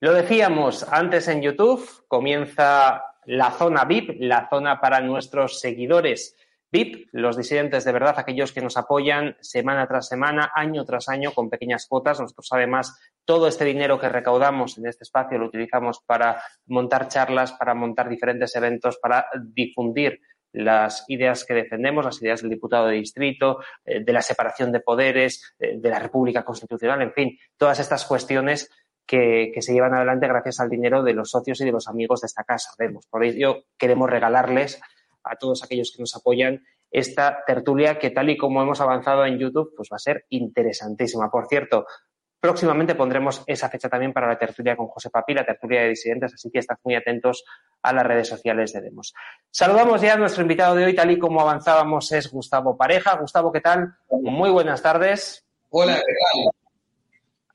Lo decíamos antes en YouTube, comienza la zona VIP, la zona para nuestros seguidores VIP, los disidentes de verdad, aquellos que nos apoyan semana tras semana, año tras año, con pequeñas cuotas. Nosotros, además, todo este dinero que recaudamos en este espacio lo utilizamos para montar charlas, para montar diferentes eventos, para difundir las ideas que defendemos, las ideas del diputado de distrito, eh, de la separación de poderes, eh, de la República Constitucional, en fin, todas estas cuestiones que, se llevan adelante gracias al dinero de los socios y de los amigos de esta casa. Vemos, por ello queremos regalarles a todos aquellos que nos apoyan esta tertulia que tal y como hemos avanzado en YouTube, pues va a ser interesantísima. Por cierto, próximamente pondremos esa fecha también para la tertulia con José Papi, la tertulia de disidentes, así que estad muy atentos a las redes sociales de Demos. Saludamos ya a nuestro invitado de hoy, tal y como avanzábamos, es Gustavo Pareja. Gustavo, ¿qué tal? Muy buenas tardes. Hola, ¿qué tal?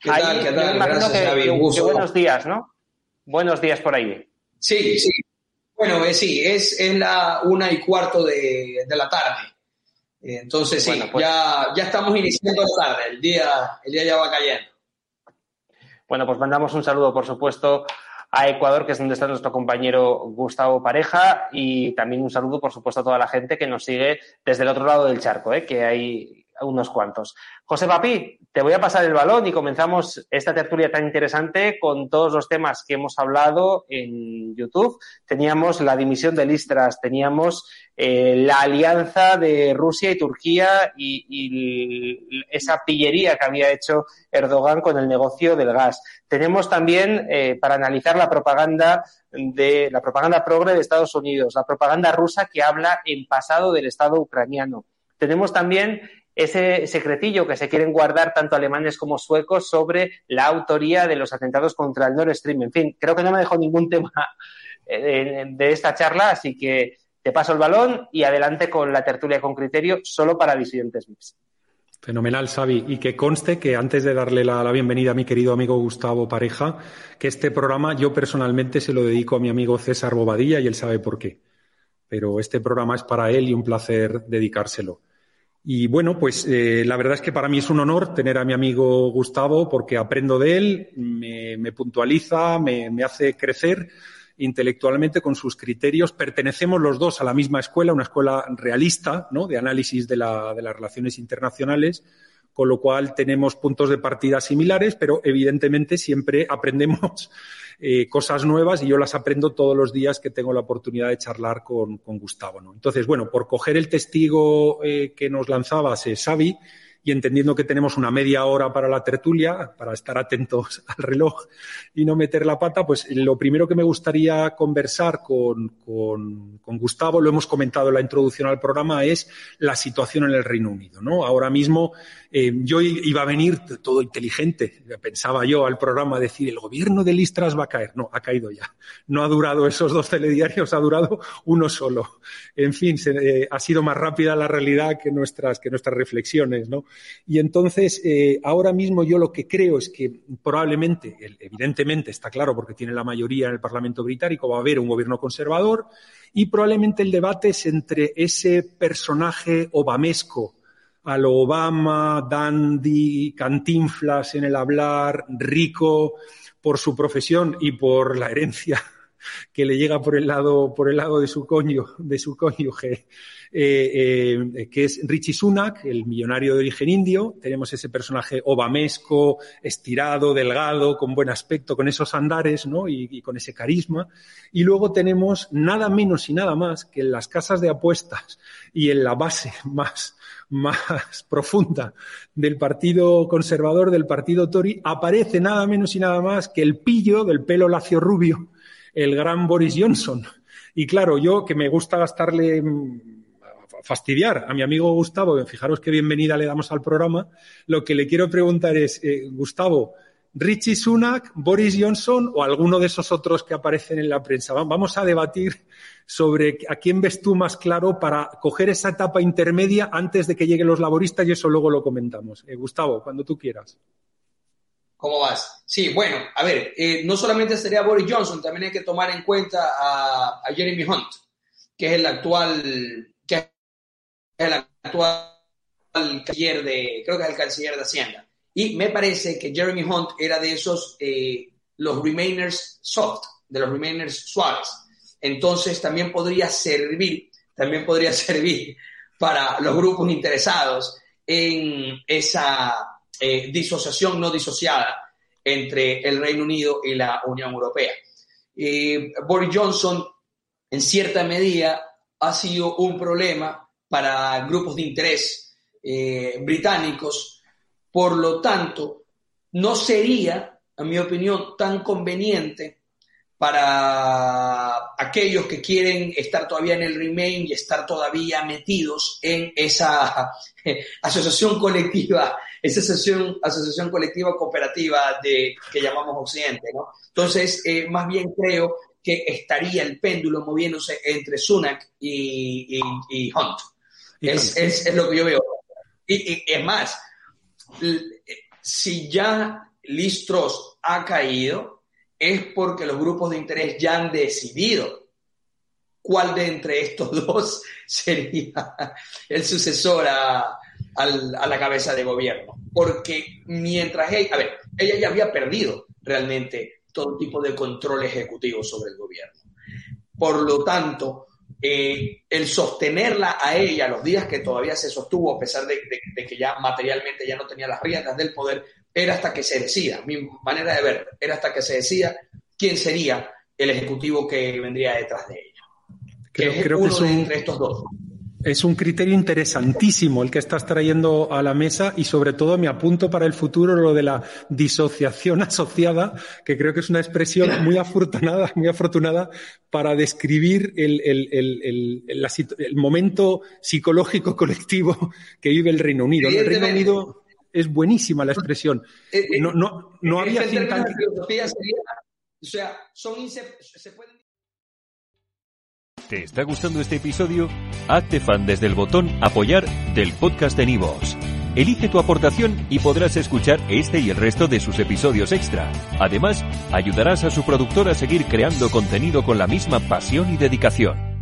¿Qué tal? ¿Qué tal? imagino que, buenos días, ¿no? Buenos días por ahí. Sí, sí. Bueno, eh, sí, es, es la una y cuarto de, la tarde. Entonces, sí, pues ya, ya estamos iniciando la tarde, el día, el día ya va cayendo. Bueno, pues mandamos un saludo, por supuesto, a Ecuador, que es donde está nuestro compañero Gustavo Pareja, y también un saludo, por supuesto, a toda la gente que nos sigue desde el otro lado del charco, ¿eh? que hay unos cuantos. José Papi, te voy a pasar el balón y comenzamos esta tertulia tan interesante con todos los temas que hemos hablado en YouTube. Teníamos la dimisión de Listras, teníamos eh, la alianza de Rusia y Turquía y, esa pillería que había hecho Erdogan con el negocio del gas. Tenemos también eh, para analizar la propaganda de la propaganda progre de Estados Unidos, la propaganda rusa que habla en pasado del Estado ucraniano. Tenemos también ese secretillo que se quieren guardar tanto alemanes como suecos sobre la autoría de los atentados contra el Nord Stream. En fin, creo que no me dejo ningún tema eh, de, esta charla, así que te paso el balón y adelante con la tertulia con criterio solo para disidentes MIPS. Fenomenal, Xavi. Y que conste que antes de darle la, bienvenida a mi querido amigo Gustavo Pareja, que este programa yo personalmente se lo dedico a mi amigo César Bobadilla y él sabe por qué. Pero este programa es para él y un placer dedicárselo. Y bueno, pues eh, la verdad es que para mí es un honor tener a mi amigo Gustavo porque aprendo de él, me, puntualiza, me, hace crecer intelectualmente con sus criterios. Pertenecemos los dos a la misma escuela, una escuela realista, ¿no? De análisis de, la, de las relaciones internacionales, con lo cual tenemos puntos de partida similares, pero evidentemente siempre aprendemos eh, cosas nuevas y yo las aprendo todos los días que tengo la oportunidad de charlar con, Gustavo. ¿no? Entonces, bueno, por coger el testigo eh, que nos lanzabas, Xavi, y entendiendo que tenemos una media hora para la tertulia, para estar atentos al reloj y no meter la pata, pues lo primero que me gustaría conversar con, con, Gustavo, lo hemos comentado en la introducción al programa, es la situación en el Reino Unido. ¿no? Ahora mismo eh, yo iba a venir todo inteligente, pensaba yo al programa decir el gobierno de Listras va a caer. No, ha caído ya. No ha durado esos dos telediarios, ha durado uno solo. En fin, eh, ha sido más rápida la realidad que nuestras, que nuestras reflexiones, ¿no? Y entonces, eh, ahora mismo yo lo que creo es que probablemente, evidentemente está claro porque tiene la mayoría en el Parlamento británico, va a haber un gobierno conservador y probablemente el debate es entre ese personaje obamesco a lo Obama, dandy, cantinflas en el hablar, rico por su profesión y por la herencia que le llega por el lado, por el lado de su de su cónyuge, eh, eh, que es Richie Sunak, el millonario de origen indio. Tenemos ese personaje obamesco, estirado, delgado, con buen aspecto, con esos andares, ¿no? Y, con ese carisma. Y luego tenemos nada menos y nada más que en las casas de apuestas y en la base más, más profunda del Partido Conservador, del Partido Tory, aparece nada menos y nada más que el pillo del pelo lacio rubio el gran Boris Johnson. Y claro, yo que me gusta gastarle mm, fastidiar a mi amigo Gustavo, fijaros qué bienvenida le damos al programa, lo que le quiero preguntar es, eh, Gustavo, Richie Sunak, Boris Johnson o alguno de esos otros que aparecen en la prensa. Vamos a debatir sobre a quién ves tú más claro para coger esa etapa intermedia antes de que lleguen los laboristas y eso luego lo comentamos. Eh, Gustavo, cuando tú quieras. ¿Cómo vas? Sí, bueno, a ver, eh, no solamente sería Boris Johnson, también hay que tomar en cuenta a, Jeremy Hunt, que es el actual, que es el actual canciller de, creo que es el canciller de Hacienda y me parece que Jeremy Hunt era de esos, eh, los Remainers soft, de los Remainers suaves. Entonces también podría servir, también podría servir para los grupos interesados en esa eh, disociación no disociada entre el Reino Unido y la Unión Europea. Eh, Boris Johnson, en cierta medida, ha sido un problema para grupos de interés británicos por lo tanto, no sería, a mi opinión, tan conveniente para aquellos que quieren estar todavía en el Remain y estar todavía metidos en esa asociación colectiva, esa asociación, asociación colectiva cooperativa de, que llamamos Occidente. Entonces, eh, más bien creo que estaría el péndulo moviéndose entre Sunak y, Hunt. Es, lo que yo veo. y es más, si ya Listros ha caído, es porque los grupos de interés ya han decidido cuál de entre estos dos sería el sucesor a, la cabeza de gobierno. Porque mientras ella, a ver, ella ya había perdido realmente todo tipo de control ejecutivo sobre el gobierno. Por lo tanto, eh, el sostenerla a ella los días que todavía se sostuvo, a pesar de, que ya materialmente ya no tenía las riendas del poder, era hasta que se decida, mi manera de ver, era hasta que se decida quién sería el ejecutivo que vendría detrás de ella. Creo, que es uno de entre estos dos. Es un criterio interesantísimo el que estás trayendo a la mesa y sobre todo me apunto para el futuro lo de la disociación asociada, que creo que es una expresión muy afortunada, muy afortunada para describir el, el, momento psicológico colectivo que vive el Reino Unido. El Reino Unido es buenísima la expresión. Eh, eh, no, no, no había cinta... O sea, son se pueden ¿Te está gustando este episodio? Hazte fan desde el botón Apoyar del podcast de Nivos. Elige tu aportación y podrás escuchar este y el resto de sus episodios extra. Además, ayudarás a su productor a seguir creando contenido con la misma pasión y dedicación.